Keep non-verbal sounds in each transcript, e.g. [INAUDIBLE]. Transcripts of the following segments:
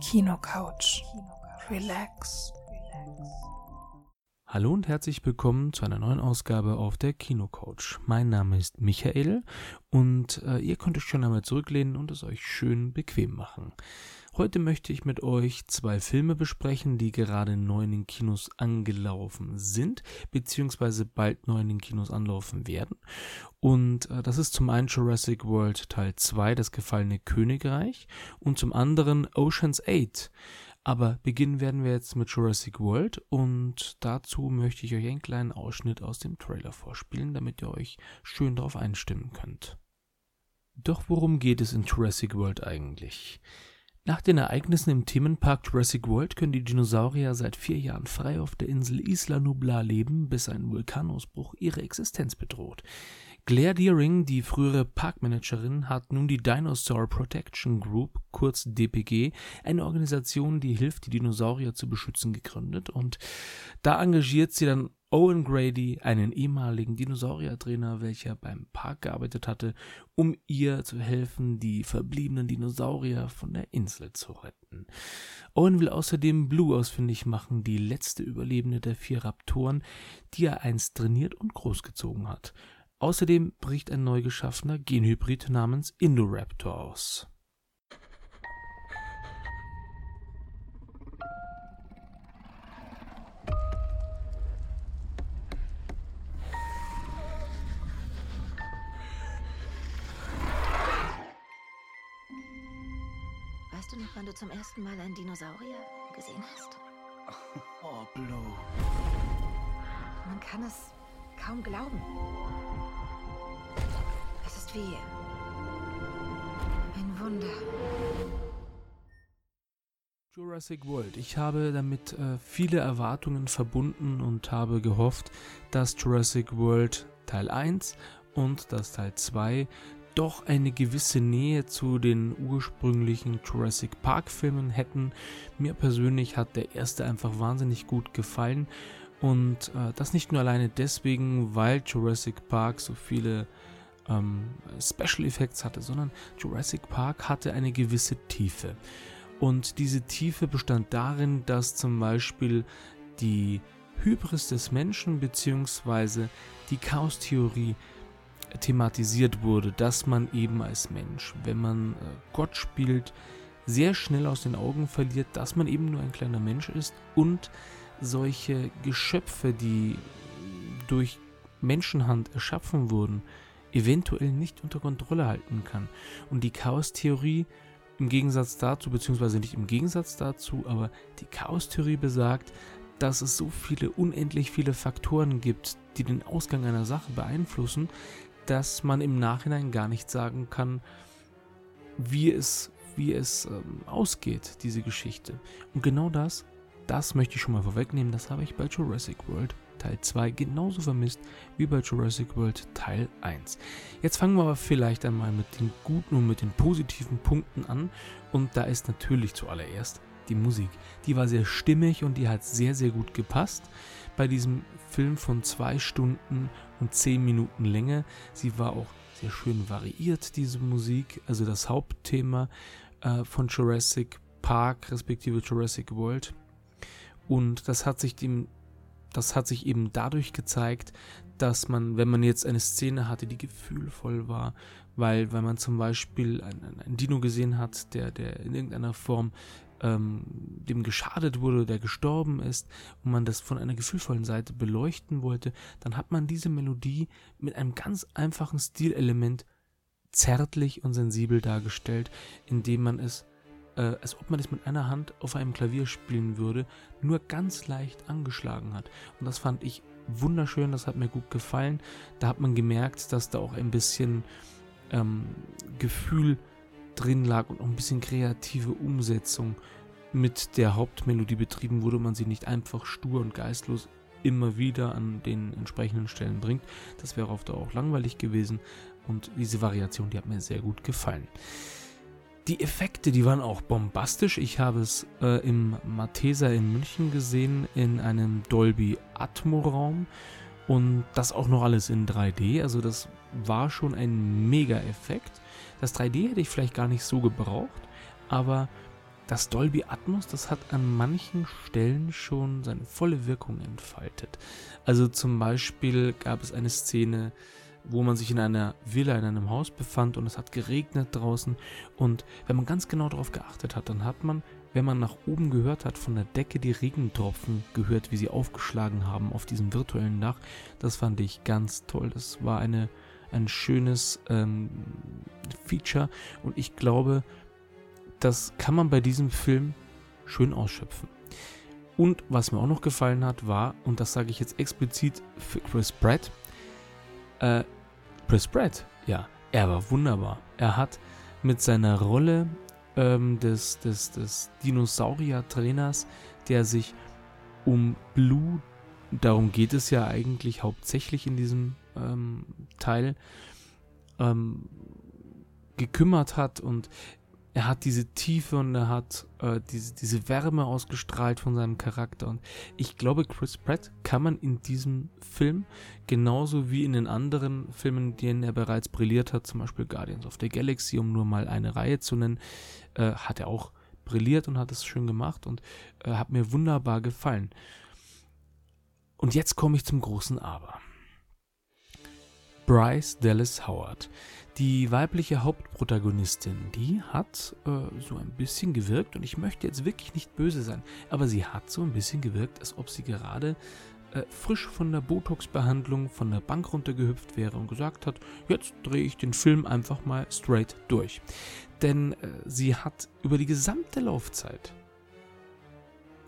Kinocouch. Relax. Hallo und herzlich willkommen zu einer neuen Ausgabe auf der Kinocouch. Mein Name ist Michael und äh, ihr könnt euch schon einmal zurücklehnen und es euch schön bequem machen. Heute möchte ich mit euch zwei Filme besprechen, die gerade neu in den Kinos angelaufen sind, beziehungsweise bald neu in den Kinos anlaufen werden. Und äh, das ist zum einen Jurassic World Teil 2, das gefallene Königreich, und zum anderen Oceans 8. Aber beginnen werden wir jetzt mit Jurassic World und dazu möchte ich euch einen kleinen Ausschnitt aus dem Trailer vorspielen, damit ihr euch schön darauf einstimmen könnt. Doch worum geht es in Jurassic World eigentlich? Nach den Ereignissen im Themenpark Jurassic World können die Dinosaurier seit vier Jahren frei auf der Insel Isla Nublar leben, bis ein Vulkanausbruch ihre Existenz bedroht. Claire Deering, die frühere Parkmanagerin, hat nun die Dinosaur Protection Group, kurz DPG, eine Organisation, die hilft, die Dinosaurier zu beschützen, gegründet. Und da engagiert sie dann Owen Grady, einen ehemaligen Dinosauriertrainer, welcher beim Park gearbeitet hatte, um ihr zu helfen, die verbliebenen Dinosaurier von der Insel zu retten. Owen will außerdem Blue ausfindig machen, die letzte Überlebende der vier Raptoren, die er einst trainiert und großgezogen hat. Außerdem bricht ein neu geschaffener Genhybrid namens Indoraptor aus. Weißt du noch, wann du zum ersten Mal einen Dinosaurier gesehen hast? Oh, Blue. Man kann es kaum glauben. Ist wie ein Wunder. Jurassic World. Ich habe damit äh, viele Erwartungen verbunden und habe gehofft, dass Jurassic World Teil 1 und das Teil 2 doch eine gewisse Nähe zu den ursprünglichen Jurassic Park Filmen hätten. Mir persönlich hat der erste einfach wahnsinnig gut gefallen und äh, das nicht nur alleine deswegen, weil Jurassic Park so viele ähm, Special Effects hatte, sondern Jurassic Park hatte eine gewisse Tiefe. Und diese Tiefe bestand darin, dass zum Beispiel die Hybris des Menschen bzw. die Chaostheorie thematisiert wurde, dass man eben als Mensch, wenn man äh, Gott spielt, sehr schnell aus den Augen verliert, dass man eben nur ein kleiner Mensch ist und solche Geschöpfe, die durch Menschenhand erschaffen wurden, eventuell nicht unter Kontrolle halten kann. Und die Chaostheorie im Gegensatz dazu, beziehungsweise nicht im Gegensatz dazu, aber die Chaostheorie besagt, dass es so viele, unendlich viele Faktoren gibt, die den Ausgang einer Sache beeinflussen, dass man im Nachhinein gar nicht sagen kann, wie es, wie es ähm, ausgeht, diese Geschichte. Und genau das, das möchte ich schon mal vorwegnehmen, das habe ich bei Jurassic World Teil 2 genauso vermisst wie bei Jurassic World Teil 1. Jetzt fangen wir aber vielleicht einmal mit den guten und mit den positiven Punkten an. Und da ist natürlich zuallererst die Musik. Die war sehr stimmig und die hat sehr, sehr gut gepasst bei diesem Film von zwei Stunden und zehn Minuten Länge. Sie war auch sehr schön variiert, diese Musik. Also das Hauptthema äh, von Jurassic Park respektive Jurassic World. Und das hat sich dem das hat sich eben dadurch gezeigt, dass man, wenn man jetzt eine Szene hatte, die gefühlvoll war, weil, weil man zum Beispiel einen, einen Dino gesehen hat, der, der in irgendeiner Form ähm, dem geschadet wurde, der gestorben ist, und man das von einer gefühlvollen Seite beleuchten wollte, dann hat man diese Melodie mit einem ganz einfachen Stilelement zärtlich und sensibel dargestellt, indem man es äh, als ob man es mit einer Hand auf einem Klavier spielen würde, nur ganz leicht angeschlagen hat. Und das fand ich wunderschön, das hat mir gut gefallen. Da hat man gemerkt, dass da auch ein bisschen ähm, Gefühl drin lag und auch ein bisschen kreative Umsetzung mit der Hauptmelodie betrieben wurde, man sie nicht einfach stur und geistlos immer wieder an den entsprechenden Stellen bringt. Das wäre oft auch langweilig gewesen und diese Variation, die hat mir sehr gut gefallen. Die Effekte, die waren auch bombastisch. Ich habe es äh, im Mathesa in München gesehen, in einem Dolby Atmo Raum und das auch noch alles in 3D. Also das war schon ein Mega-Effekt. Das 3D hätte ich vielleicht gar nicht so gebraucht, aber das Dolby Atmos, das hat an manchen Stellen schon seine volle Wirkung entfaltet. Also zum Beispiel gab es eine Szene, wo man sich in einer Villa, in einem Haus befand und es hat geregnet draußen. Und wenn man ganz genau darauf geachtet hat, dann hat man, wenn man nach oben gehört hat, von der Decke die Regentropfen gehört, wie sie aufgeschlagen haben auf diesem virtuellen Dach. Das fand ich ganz toll. Das war eine, ein schönes ähm, Feature und ich glaube, das kann man bei diesem Film schön ausschöpfen. Und was mir auch noch gefallen hat, war, und das sage ich jetzt explizit für Chris Pratt, äh, Chris Pratt, ja, er war wunderbar. Er hat mit seiner Rolle ähm, des, des, des Dinosaurier-Trainers, der sich um Blue, darum geht es ja eigentlich hauptsächlich in diesem ähm, Teil, ähm, gekümmert hat und er hat diese Tiefe und er hat äh, diese, diese Wärme ausgestrahlt von seinem Charakter. Und ich glaube, Chris Pratt kann man in diesem Film genauso wie in den anderen Filmen, denen er bereits brilliert hat, zum Beispiel Guardians of the Galaxy, um nur mal eine Reihe zu nennen, äh, hat er auch brilliert und hat es schön gemacht und äh, hat mir wunderbar gefallen. Und jetzt komme ich zum großen Aber. Bryce Dallas Howard. Die weibliche Hauptprotagonistin, die hat äh, so ein bisschen gewirkt, und ich möchte jetzt wirklich nicht böse sein, aber sie hat so ein bisschen gewirkt, als ob sie gerade äh, frisch von der Botox-Behandlung von der Bank runtergehüpft wäre und gesagt hat, jetzt drehe ich den Film einfach mal straight durch. Denn äh, sie hat über die gesamte Laufzeit,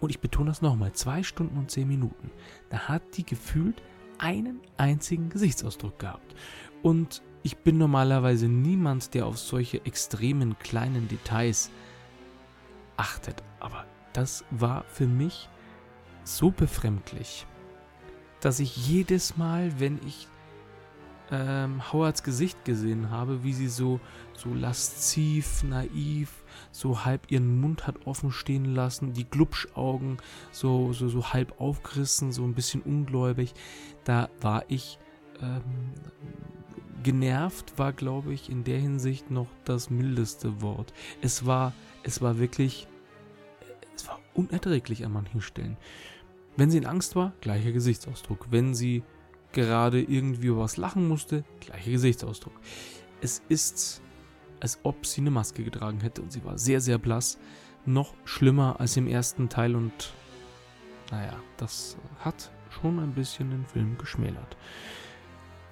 und ich betone das nochmal, zwei Stunden und zehn Minuten, da hat die gefühlt einen einzigen Gesichtsausdruck gehabt. Und ich bin normalerweise niemand, der auf solche extremen kleinen Details achtet, aber das war für mich so befremdlich, dass ich jedes Mal, wenn ich ähm, Howards Gesicht gesehen habe, wie sie so, so lasziv, naiv, so halb ihren Mund hat offen stehen lassen, die Glubschaugen so, so, so halb aufgerissen, so ein bisschen ungläubig, da war ich ähm, genervt war, glaube ich, in der Hinsicht noch das mildeste Wort. Es war, es war wirklich, es war unerträglich an manchen Stellen. Wenn sie in Angst war, gleicher Gesichtsausdruck. Wenn sie gerade irgendwie über was lachen musste, gleicher Gesichtsausdruck. Es ist, als ob sie eine Maske getragen hätte und sie war sehr, sehr blass. Noch schlimmer als im ersten Teil und naja, das hat schon ein bisschen den Film geschmälert.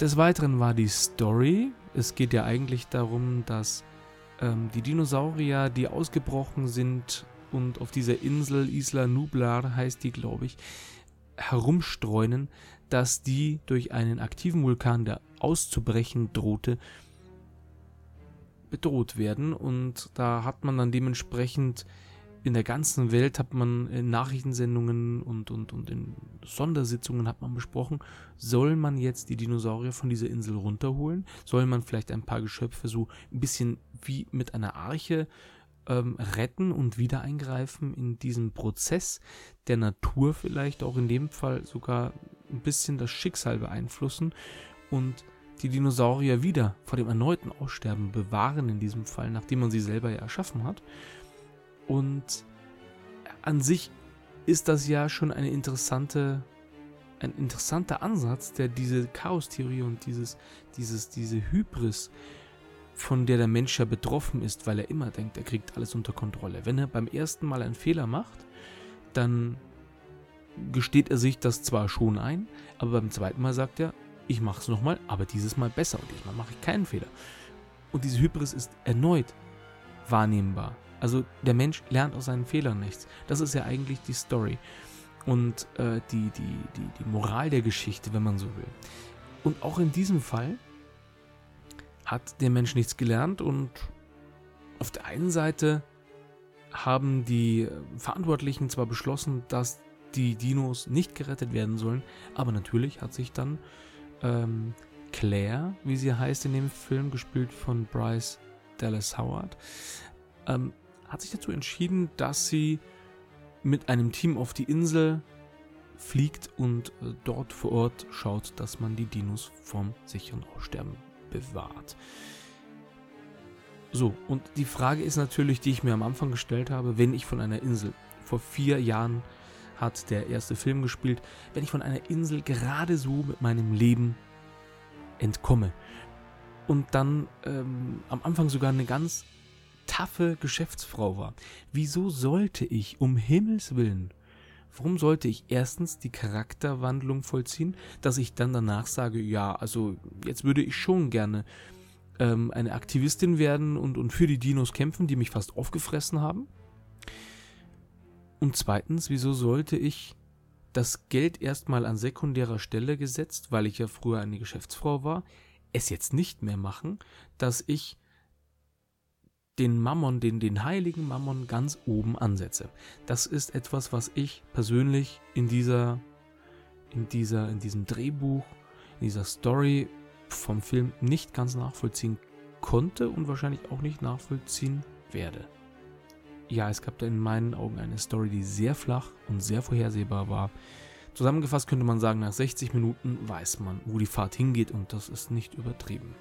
Des Weiteren war die Story. Es geht ja eigentlich darum, dass ähm, die Dinosaurier, die ausgebrochen sind und auf dieser Insel Isla Nublar heißt die, glaube ich, herumstreunen, dass die durch einen aktiven Vulkan, der auszubrechen drohte, bedroht werden. Und da hat man dann dementsprechend in der ganzen Welt hat man in Nachrichtensendungen und, und, und in Sondersitzungen hat man besprochen, soll man jetzt die Dinosaurier von dieser Insel runterholen? Soll man vielleicht ein paar Geschöpfe so ein bisschen wie mit einer Arche ähm, retten und wieder eingreifen in diesen Prozess der Natur vielleicht auch in dem Fall sogar ein bisschen das Schicksal beeinflussen und die Dinosaurier wieder vor dem erneuten Aussterben bewahren in diesem Fall, nachdem man sie selber ja erschaffen hat? Und an sich ist das ja schon eine interessante, ein interessanter Ansatz, der diese Chaos-Theorie und dieses, dieses, diese Hybris, von der der Mensch ja betroffen ist, weil er immer denkt, er kriegt alles unter Kontrolle. Wenn er beim ersten Mal einen Fehler macht, dann gesteht er sich das zwar schon ein, aber beim zweiten Mal sagt er, ich mache es nochmal, aber dieses Mal besser und diesmal mache ich keinen Fehler. Und diese Hybris ist erneut wahrnehmbar. Also der Mensch lernt aus seinen Fehlern nichts. Das ist ja eigentlich die Story und äh, die, die, die, die Moral der Geschichte, wenn man so will. Und auch in diesem Fall hat der Mensch nichts gelernt und auf der einen Seite haben die Verantwortlichen zwar beschlossen, dass die Dinos nicht gerettet werden sollen, aber natürlich hat sich dann ähm, Claire, wie sie heißt in dem Film, gespielt von Bryce Dallas Howard, ähm, hat sich dazu entschieden, dass sie mit einem Team auf die Insel fliegt und äh, dort vor Ort schaut, dass man die Dinos vom sicheren Aussterben bewahrt. So, und die Frage ist natürlich, die ich mir am Anfang gestellt habe, wenn ich von einer Insel, vor vier Jahren hat der erste Film gespielt, wenn ich von einer Insel gerade so mit meinem Leben entkomme und dann ähm, am Anfang sogar eine ganz taffe Geschäftsfrau war, wieso sollte ich um Himmels willen Warum sollte ich erstens die Charakterwandlung vollziehen, dass ich dann danach sage, ja, also jetzt würde ich schon gerne ähm, eine Aktivistin werden und, und für die Dinos kämpfen, die mich fast aufgefressen haben? Und zweitens, wieso sollte ich das Geld erstmal an sekundärer Stelle gesetzt, weil ich ja früher eine Geschäftsfrau war, es jetzt nicht mehr machen, dass ich den Mammon, den, den heiligen Mammon ganz oben ansetze. Das ist etwas, was ich persönlich in dieser, in dieser, in diesem Drehbuch, in dieser Story vom Film nicht ganz nachvollziehen konnte und wahrscheinlich auch nicht nachvollziehen werde. Ja, es gab da in meinen Augen eine Story, die sehr flach und sehr vorhersehbar war. Zusammengefasst könnte man sagen, nach 60 Minuten weiß man, wo die Fahrt hingeht und das ist nicht übertrieben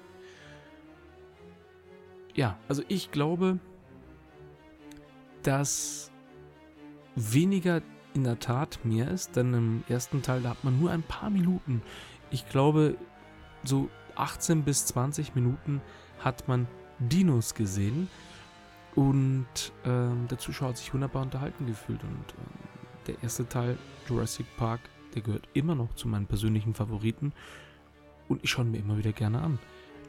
ja, also ich glaube, dass weniger in der Tat mehr ist, denn im ersten Teil da hat man nur ein paar Minuten. Ich glaube, so 18 bis 20 Minuten hat man Dinos gesehen und ähm, der Zuschauer hat sich wunderbar unterhalten gefühlt und ähm, der erste Teil Jurassic Park, der gehört immer noch zu meinen persönlichen Favoriten und ich schaue mir immer wieder gerne an.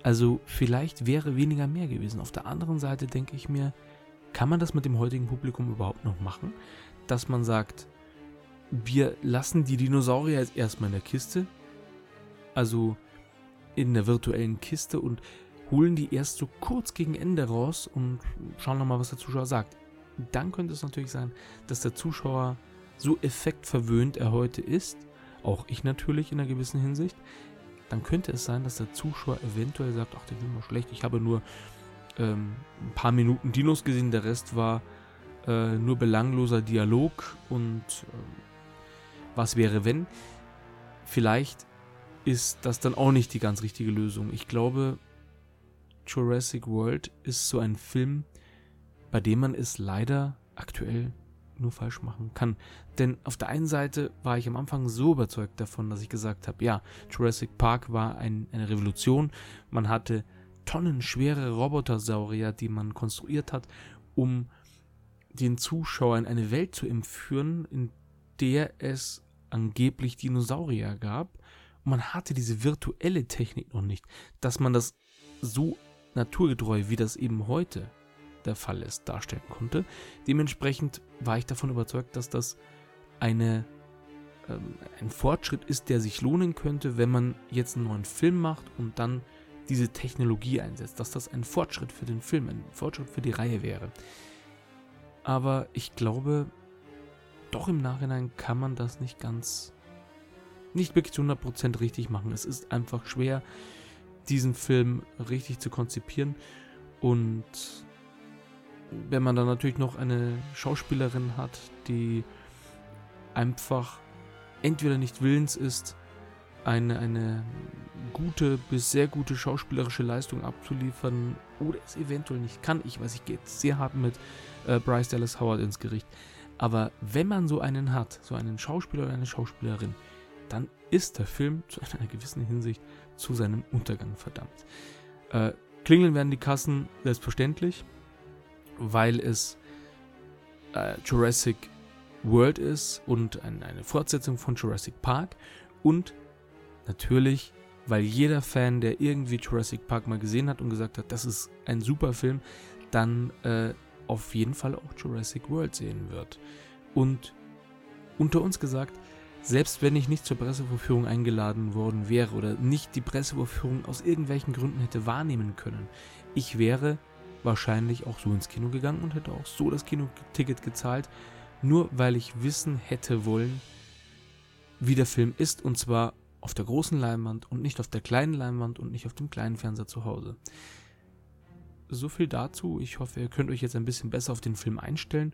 Also vielleicht wäre weniger mehr gewesen. Auf der anderen Seite denke ich mir, kann man das mit dem heutigen Publikum überhaupt noch machen? Dass man sagt, wir lassen die Dinosaurier jetzt erstmal in der Kiste, also in der virtuellen Kiste und holen die erst so kurz gegen Ende raus und schauen nochmal, was der Zuschauer sagt. Dann könnte es natürlich sein, dass der Zuschauer so effektverwöhnt er heute ist, auch ich natürlich in einer gewissen Hinsicht, dann könnte es sein, dass der Zuschauer eventuell sagt, ach, der Film war schlecht, ich habe nur ähm, ein paar Minuten Dinos gesehen, der Rest war äh, nur belangloser Dialog und äh, was wäre wenn? Vielleicht ist das dann auch nicht die ganz richtige Lösung. Ich glaube, Jurassic World ist so ein Film, bei dem man es leider aktuell nur falsch machen kann. Denn auf der einen Seite war ich am Anfang so überzeugt davon, dass ich gesagt habe, ja, Jurassic Park war ein, eine Revolution. Man hatte tonnenschwere Robotersaurier, die man konstruiert hat, um den Zuschauern eine Welt zu entführen, in der es angeblich Dinosaurier gab. Und man hatte diese virtuelle Technik noch nicht, dass man das so naturgetreu, wie das eben heute der Fall ist, darstellen konnte. Dementsprechend war ich davon überzeugt, dass das eine, ähm, ein Fortschritt ist, der sich lohnen könnte, wenn man jetzt einen neuen Film macht und dann diese Technologie einsetzt, dass das ein Fortschritt für den Film, ein Fortschritt für die Reihe wäre. Aber ich glaube, doch im Nachhinein kann man das nicht ganz, nicht wirklich zu 100% richtig machen. Es ist einfach schwer, diesen Film richtig zu konzipieren und wenn man dann natürlich noch eine Schauspielerin hat, die einfach entweder nicht willens ist, eine, eine gute bis sehr gute schauspielerische Leistung abzuliefern oder es eventuell nicht kann. Ich weiß, ich gehe jetzt sehr hart mit äh, Bryce Dallas Howard ins Gericht. Aber wenn man so einen hat, so einen Schauspieler oder eine Schauspielerin, dann ist der Film zu [LAUGHS] einer gewissen Hinsicht zu seinem Untergang verdammt. Äh, klingeln werden die Kassen selbstverständlich weil es äh, Jurassic World ist und ein, eine Fortsetzung von Jurassic Park und natürlich, weil jeder Fan, der irgendwie Jurassic Park mal gesehen hat und gesagt hat, das ist ein super Film, dann äh, auf jeden Fall auch Jurassic World sehen wird. Und unter uns gesagt, selbst wenn ich nicht zur Pressevorführung eingeladen worden wäre oder nicht die Pressevorführung aus irgendwelchen Gründen hätte wahrnehmen können, ich wäre wahrscheinlich auch so ins Kino gegangen und hätte auch so das Kinoticket gezahlt, nur weil ich wissen hätte wollen, wie der Film ist und zwar auf der großen Leinwand und nicht auf der kleinen Leinwand und nicht auf dem kleinen Fernseher zu Hause. So viel dazu. Ich hoffe, ihr könnt euch jetzt ein bisschen besser auf den Film einstellen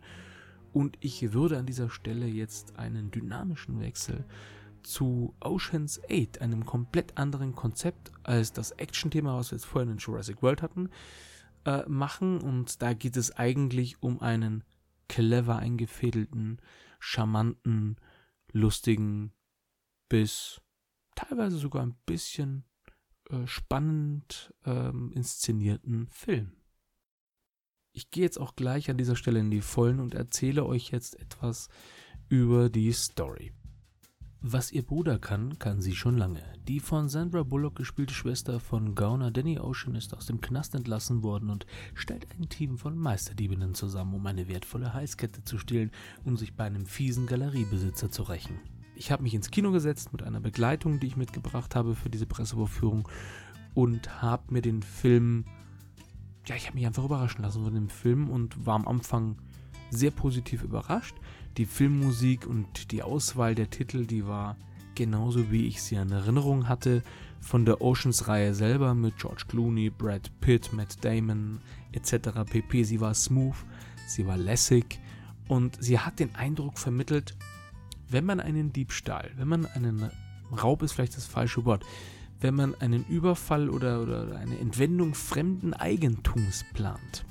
und ich würde an dieser Stelle jetzt einen dynamischen Wechsel zu Oceans 8, einem komplett anderen Konzept als das Action-Thema, was wir jetzt vorhin in Jurassic World hatten, äh, machen und da geht es eigentlich um einen clever eingefädelten, charmanten, lustigen bis teilweise sogar ein bisschen äh, spannend ähm, inszenierten Film. Ich gehe jetzt auch gleich an dieser Stelle in die Vollen und erzähle euch jetzt etwas über die Story. Was ihr Bruder kann, kann sie schon lange. Die von Sandra Bullock gespielte Schwester von Gauner Danny Ocean ist aus dem Knast entlassen worden und stellt ein Team von Meisterdiebinnen zusammen, um eine wertvolle Heißkette zu stehlen und sich bei einem fiesen Galeriebesitzer zu rächen. Ich habe mich ins Kino gesetzt mit einer Begleitung, die ich mitgebracht habe für diese Pressevorführung und habe mir den Film, ja, ich habe mich einfach überraschen lassen von dem Film und war am Anfang sehr positiv überrascht die Filmmusik und die Auswahl der Titel, die war genauso wie ich sie in Erinnerung hatte von der Oceans-Reihe selber mit George Clooney, Brad Pitt, Matt Damon etc. pp. Sie war smooth, sie war lässig und sie hat den Eindruck vermittelt, wenn man einen Diebstahl, wenn man einen Raub ist vielleicht das falsche Wort, wenn man einen Überfall oder, oder eine Entwendung fremden Eigentums plant,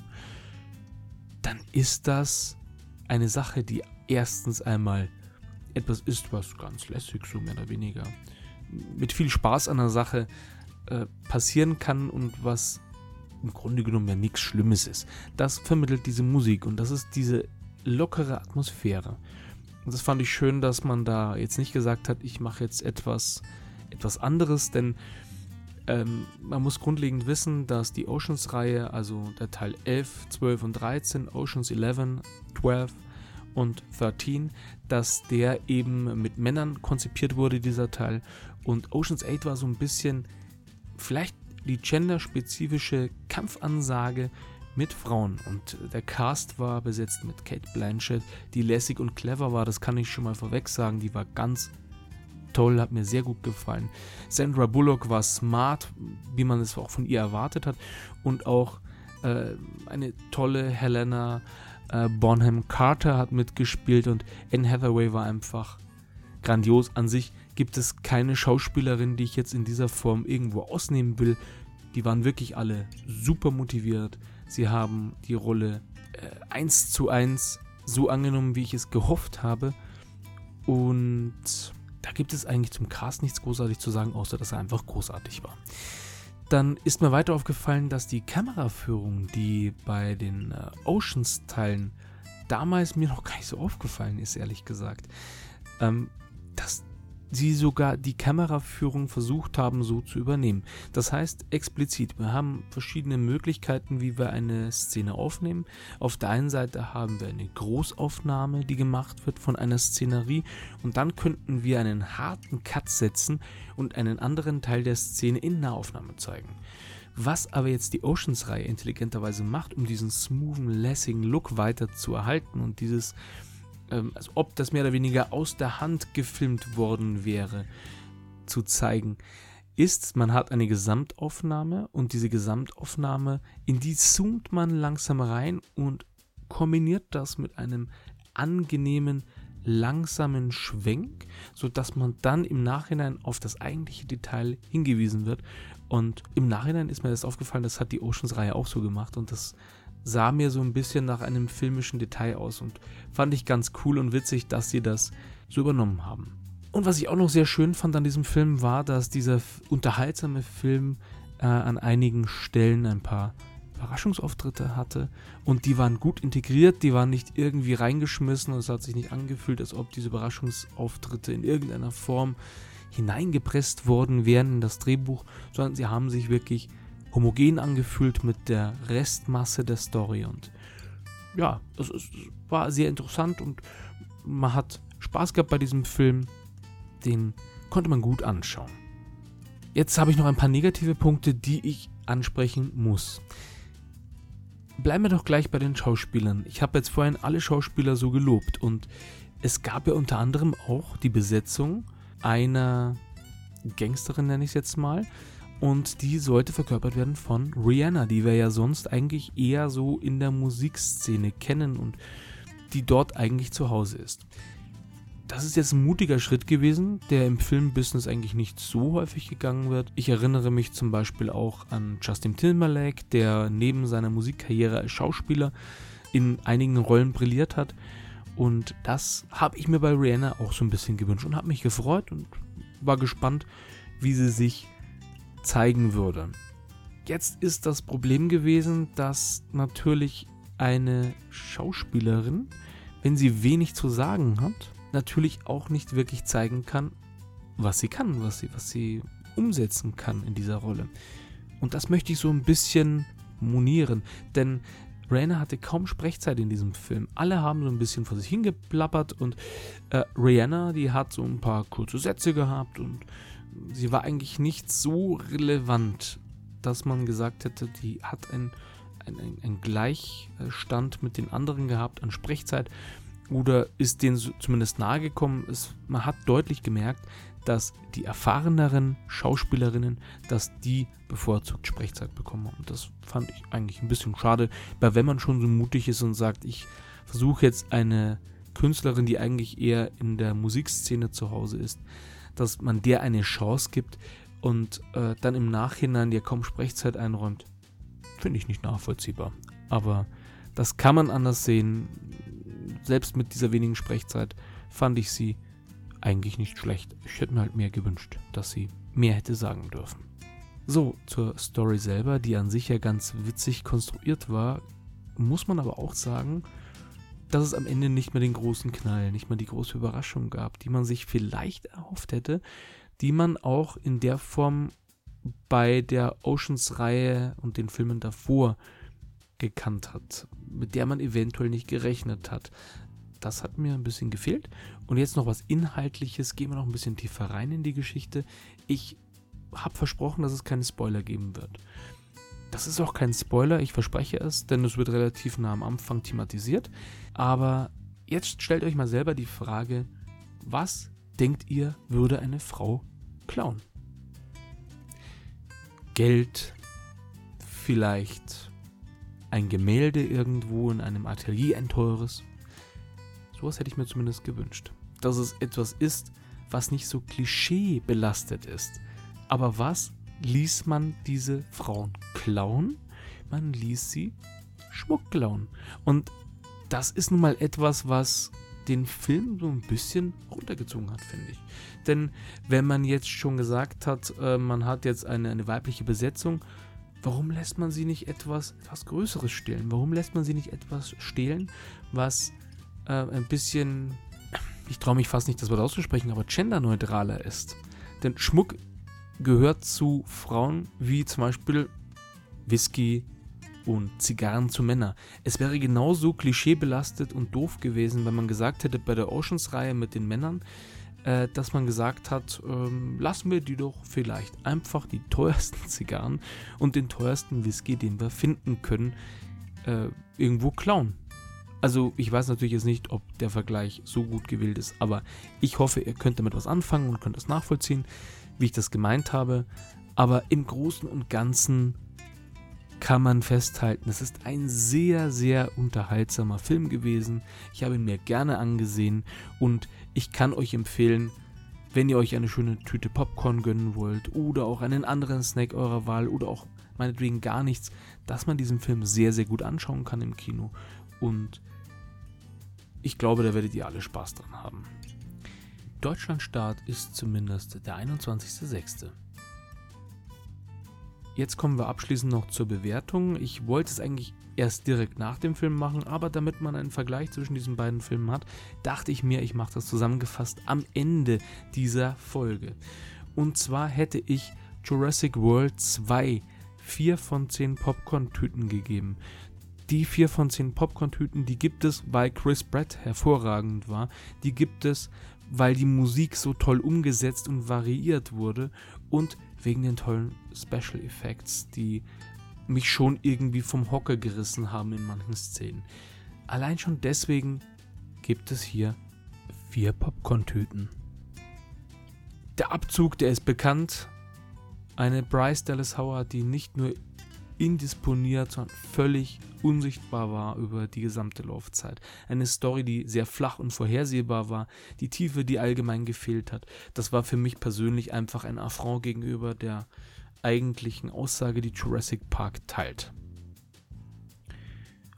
dann ist das eine Sache, die erstens einmal etwas ist, was ganz lässig, so mehr oder weniger, mit viel Spaß an der Sache äh, passieren kann und was im Grunde genommen ja nichts Schlimmes ist. Das vermittelt diese Musik und das ist diese lockere Atmosphäre. Und das fand ich schön, dass man da jetzt nicht gesagt hat, ich mache jetzt etwas, etwas anderes, denn ähm, man muss grundlegend wissen, dass die Oceans-Reihe, also der Teil 11, 12 und 13, Oceans 11, 12, und 13, dass der eben mit Männern konzipiert wurde, dieser Teil. Und Oceans 8 war so ein bisschen vielleicht die genderspezifische Kampfansage mit Frauen. Und der Cast war besetzt mit Kate Blanchett, die lässig und clever war, das kann ich schon mal vorweg sagen. Die war ganz toll, hat mir sehr gut gefallen. Sandra Bullock war smart, wie man es auch von ihr erwartet hat. Und auch äh, eine tolle Helena äh, Bonham Carter hat mitgespielt und Anne Hathaway war einfach grandios. An sich gibt es keine Schauspielerin, die ich jetzt in dieser Form irgendwo ausnehmen will. Die waren wirklich alle super motiviert. Sie haben die Rolle äh, eins zu eins so angenommen, wie ich es gehofft habe. Und da gibt es eigentlich zum Cast nichts großartig zu sagen, außer dass er einfach großartig war. Dann ist mir weiter aufgefallen, dass die Kameraführung, die bei den äh, Oceans-Teilen damals mir noch gar nicht so aufgefallen ist, ehrlich gesagt, ähm, dass sie sogar die Kameraführung versucht haben, so zu übernehmen. Das heißt explizit, wir haben verschiedene Möglichkeiten, wie wir eine Szene aufnehmen. Auf der einen Seite haben wir eine Großaufnahme, die gemacht wird von einer Szenerie und dann könnten wir einen harten Cut setzen und einen anderen Teil der Szene in Nahaufnahme zeigen. Was aber jetzt die Oceans-Reihe intelligenterweise macht, um diesen smoothen, lässigen Look weiter zu erhalten und dieses ähm, als ob das mehr oder weniger aus der Hand gefilmt worden wäre, zu zeigen, ist, man hat eine Gesamtaufnahme und diese Gesamtaufnahme, in die zoomt man langsam rein und kombiniert das mit einem angenehmen, langsamen Schwenk, sodass man dann im Nachhinein auf das eigentliche Detail hingewiesen wird. Und im Nachhinein ist mir das aufgefallen, das hat die Oceans-Reihe auch so gemacht und das sah mir so ein bisschen nach einem filmischen Detail aus und fand ich ganz cool und witzig, dass sie das so übernommen haben. Und was ich auch noch sehr schön fand an diesem Film war, dass dieser unterhaltsame Film äh, an einigen Stellen ein paar Überraschungsauftritte hatte und die waren gut integriert, die waren nicht irgendwie reingeschmissen und es hat sich nicht angefühlt, als ob diese Überraschungsauftritte in irgendeiner Form hineingepresst worden wären in das Drehbuch, sondern sie haben sich wirklich homogen angefühlt mit der Restmasse der Story und ja, es, es war sehr interessant und man hat Spaß gehabt bei diesem Film. Den konnte man gut anschauen. Jetzt habe ich noch ein paar negative Punkte, die ich ansprechen muss. Bleiben wir doch gleich bei den Schauspielern. Ich habe jetzt vorhin alle Schauspieler so gelobt und es gab ja unter anderem auch die Besetzung einer Gangsterin, nenne ich es jetzt mal, und die sollte verkörpert werden von Rihanna, die wir ja sonst eigentlich eher so in der Musikszene kennen und die dort eigentlich zu Hause ist. das ist jetzt ein mutiger Schritt gewesen, der im Filmbusiness eigentlich nicht so häufig gegangen wird. Ich erinnere mich zum Beispiel auch an Justin Timberlake, der neben seiner Musikkarriere als Schauspieler in einigen Rollen brilliert hat. Und das habe ich mir bei Rihanna auch so ein bisschen gewünscht und habe mich gefreut und war gespannt, wie sie sich zeigen würde. Jetzt ist das Problem gewesen, dass natürlich eine Schauspielerin, wenn sie wenig zu sagen hat, natürlich auch nicht wirklich zeigen kann, was sie kann, was sie, was sie umsetzen kann in dieser Rolle. Und das möchte ich so ein bisschen monieren, denn Rihanna hatte kaum Sprechzeit in diesem Film. Alle haben so ein bisschen vor sich hingeplappert und äh, Rihanna, die hat so ein paar kurze Sätze gehabt und sie war eigentlich nicht so relevant, dass man gesagt hätte, die hat ein, ein, ein, ein Gleichstand mit den anderen gehabt an Sprechzeit oder ist denen zumindest nahegekommen. Es, man hat deutlich gemerkt, dass die erfahreneren Schauspielerinnen, dass die bevorzugt Sprechzeit bekommen haben. Das fand ich eigentlich ein bisschen schade, weil wenn man schon so mutig ist und sagt, ich versuche jetzt eine Künstlerin, die eigentlich eher in der Musikszene zu Hause ist, dass man der eine Chance gibt und äh, dann im Nachhinein dir kaum Sprechzeit einräumt, finde ich nicht nachvollziehbar. Aber das kann man anders sehen selbst mit dieser wenigen Sprechzeit fand ich sie eigentlich nicht schlecht. Ich hätte mir halt mehr gewünscht, dass sie mehr hätte sagen dürfen. So, zur Story selber, die an sich ja ganz witzig konstruiert war, muss man aber auch sagen, dass es am Ende nicht mehr den großen Knall, nicht mehr die große Überraschung gab, die man sich vielleicht erhofft hätte, die man auch in der Form bei der Oceans-Reihe und den Filmen davor gekannt hat, mit der man eventuell nicht gerechnet hat. Das hat mir ein bisschen gefehlt. Und jetzt noch was Inhaltliches. Gehen wir noch ein bisschen tiefer rein in die Geschichte. Ich habe versprochen, dass es keine Spoiler geben wird. Das ist auch kein Spoiler, ich verspreche es, denn es wird relativ nah am Anfang thematisiert. Aber jetzt stellt euch mal selber die Frage, was denkt ihr, würde eine Frau klauen? Geld, vielleicht ein Gemälde irgendwo in einem Atelier, ein teures. Sowas hätte ich mir zumindest gewünscht. Dass es etwas ist, was nicht so klischeebelastet ist. Aber was ließ man diese Frauen klauen? Man ließ sie Schmuck klauen. Und das ist nun mal etwas, was den Film so ein bisschen runtergezogen hat, finde ich. Denn wenn man jetzt schon gesagt hat, äh, man hat jetzt eine, eine weibliche Besetzung, Warum lässt man sie nicht etwas, etwas Größeres stehlen? Warum lässt man sie nicht etwas stehlen, was äh, ein bisschen, ich traue mich fast nicht, das Wort auszusprechen, aber genderneutraler ist? Denn Schmuck gehört zu Frauen wie zum Beispiel Whisky und Zigarren zu Männern. Es wäre genauso klischeebelastet und doof gewesen, wenn man gesagt hätte, bei der Oceans-Reihe mit den Männern, äh, dass man gesagt hat, ähm, lassen wir die doch vielleicht einfach die teuersten [LAUGHS] Zigarren und den teuersten Whisky, den wir finden können, äh, irgendwo klauen. Also ich weiß natürlich jetzt nicht, ob der Vergleich so gut gewählt ist, aber ich hoffe, ihr könnt damit was anfangen und könnt das nachvollziehen, wie ich das gemeint habe. Aber im Großen und Ganzen kann man festhalten, es ist ein sehr, sehr unterhaltsamer Film gewesen. Ich habe ihn mir gerne angesehen und ich kann euch empfehlen, wenn ihr euch eine schöne Tüte Popcorn gönnen wollt oder auch einen anderen Snack eurer Wahl oder auch meinetwegen gar nichts, dass man diesen Film sehr, sehr gut anschauen kann im Kino. Und ich glaube, da werdet ihr alle Spaß dran haben. Deutschlandstart ist zumindest der 21.06. Jetzt kommen wir abschließend noch zur Bewertung. Ich wollte es eigentlich erst direkt nach dem Film machen, aber damit man einen Vergleich zwischen diesen beiden Filmen hat, dachte ich mir, ich mache das zusammengefasst am Ende dieser Folge. Und zwar hätte ich Jurassic World 2 4 von 10 Popcorn-Tüten gegeben. Die 4 von 10 Popcorn-Tüten, die gibt es, weil Chris Pratt hervorragend war. Die gibt es, weil die Musik so toll umgesetzt und variiert wurde und wegen den tollen Special Effects, die mich schon irgendwie vom Hocker gerissen haben in manchen Szenen. Allein schon deswegen gibt es hier vier Popcorn-Tüten. Der Abzug, der ist bekannt. Eine Bryce Dallas Howard, die nicht nur indisponiert, sondern völlig unsichtbar war über die gesamte Laufzeit. Eine Story, die sehr flach und vorhersehbar war, die Tiefe, die allgemein gefehlt hat. Das war für mich persönlich einfach ein Affront gegenüber der eigentlichen Aussage, die Jurassic Park teilt.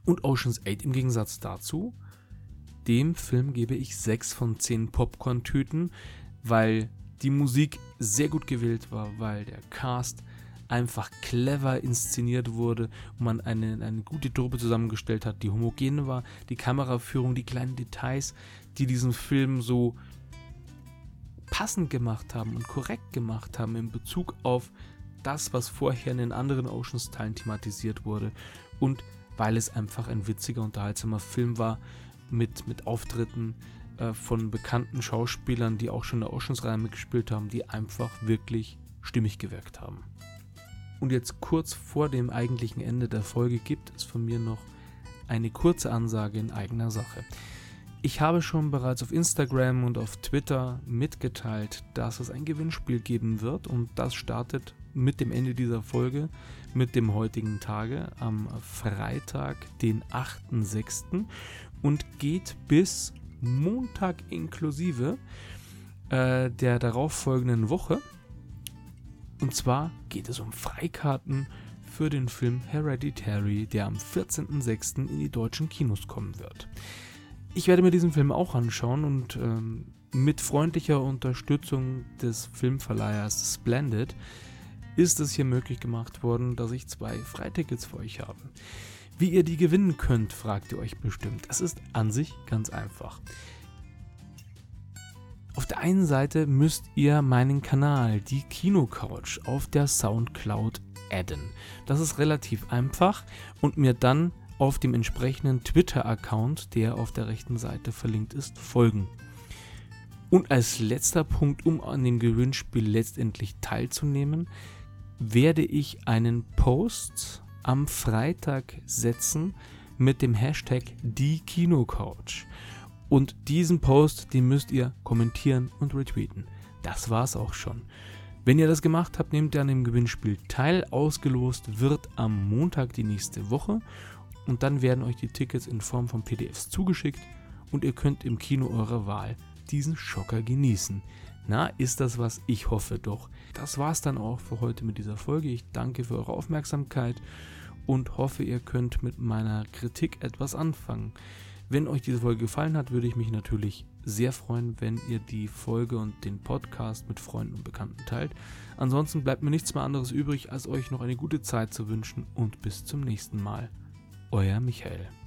Und Oceans 8 im Gegensatz dazu, dem Film gebe ich 6 von 10 Popcorn-Tüten, weil die Musik sehr gut gewählt war, weil der Cast einfach clever inszeniert wurde und man eine, eine gute Truppe zusammengestellt hat, die homogen war, die Kameraführung, die kleinen Details, die diesen Film so passend gemacht haben und korrekt gemacht haben in Bezug auf das, was vorher in den anderen Oceans-Teilen thematisiert wurde und weil es einfach ein witziger, unterhaltsamer Film war mit, mit Auftritten äh, von bekannten Schauspielern, die auch schon in der Oceans-Reihe mitgespielt haben, die einfach wirklich stimmig gewirkt haben. Und jetzt kurz vor dem eigentlichen Ende der Folge gibt es von mir noch eine kurze Ansage in eigener Sache. Ich habe schon bereits auf Instagram und auf Twitter mitgeteilt, dass es ein Gewinnspiel geben wird und das startet mit dem Ende dieser Folge, mit dem heutigen Tage am Freitag, den 8.6. und geht bis Montag inklusive äh, der darauffolgenden Woche. Und zwar geht es um Freikarten für den Film Hereditary, der am 14.06. in die deutschen Kinos kommen wird. Ich werde mir diesen Film auch anschauen und ähm, mit freundlicher Unterstützung des Filmverleihers Splendid ist es hier möglich gemacht worden, dass ich zwei Freitickets für euch habe. Wie ihr die gewinnen könnt, fragt ihr euch bestimmt. Es ist an sich ganz einfach. Auf der einen Seite müsst ihr meinen Kanal, die Kinocouch, auf der Soundcloud adden. Das ist relativ einfach und mir dann auf dem entsprechenden Twitter-Account, der auf der rechten Seite verlinkt ist, folgen. Und als letzter Punkt, um an dem Gewinnspiel letztendlich teilzunehmen, werde ich einen Post am Freitag setzen mit dem Hashtag die Kinocouch. Und diesen Post, den müsst ihr kommentieren und retweeten. Das war's auch schon. Wenn ihr das gemacht habt, nehmt ihr an dem Gewinnspiel teil. Ausgelost wird am Montag die nächste Woche und dann werden euch die Tickets in Form von PDFs zugeschickt und ihr könnt im Kino eurer Wahl diesen Schocker genießen. Na, ist das was? Ich hoffe doch. Das war's dann auch für heute mit dieser Folge. Ich danke für eure Aufmerksamkeit und hoffe, ihr könnt mit meiner Kritik etwas anfangen. Wenn euch diese Folge gefallen hat, würde ich mich natürlich sehr freuen, wenn ihr die Folge und den Podcast mit Freunden und Bekannten teilt. Ansonsten bleibt mir nichts mehr anderes übrig, als euch noch eine gute Zeit zu wünschen und bis zum nächsten Mal. Euer Michael.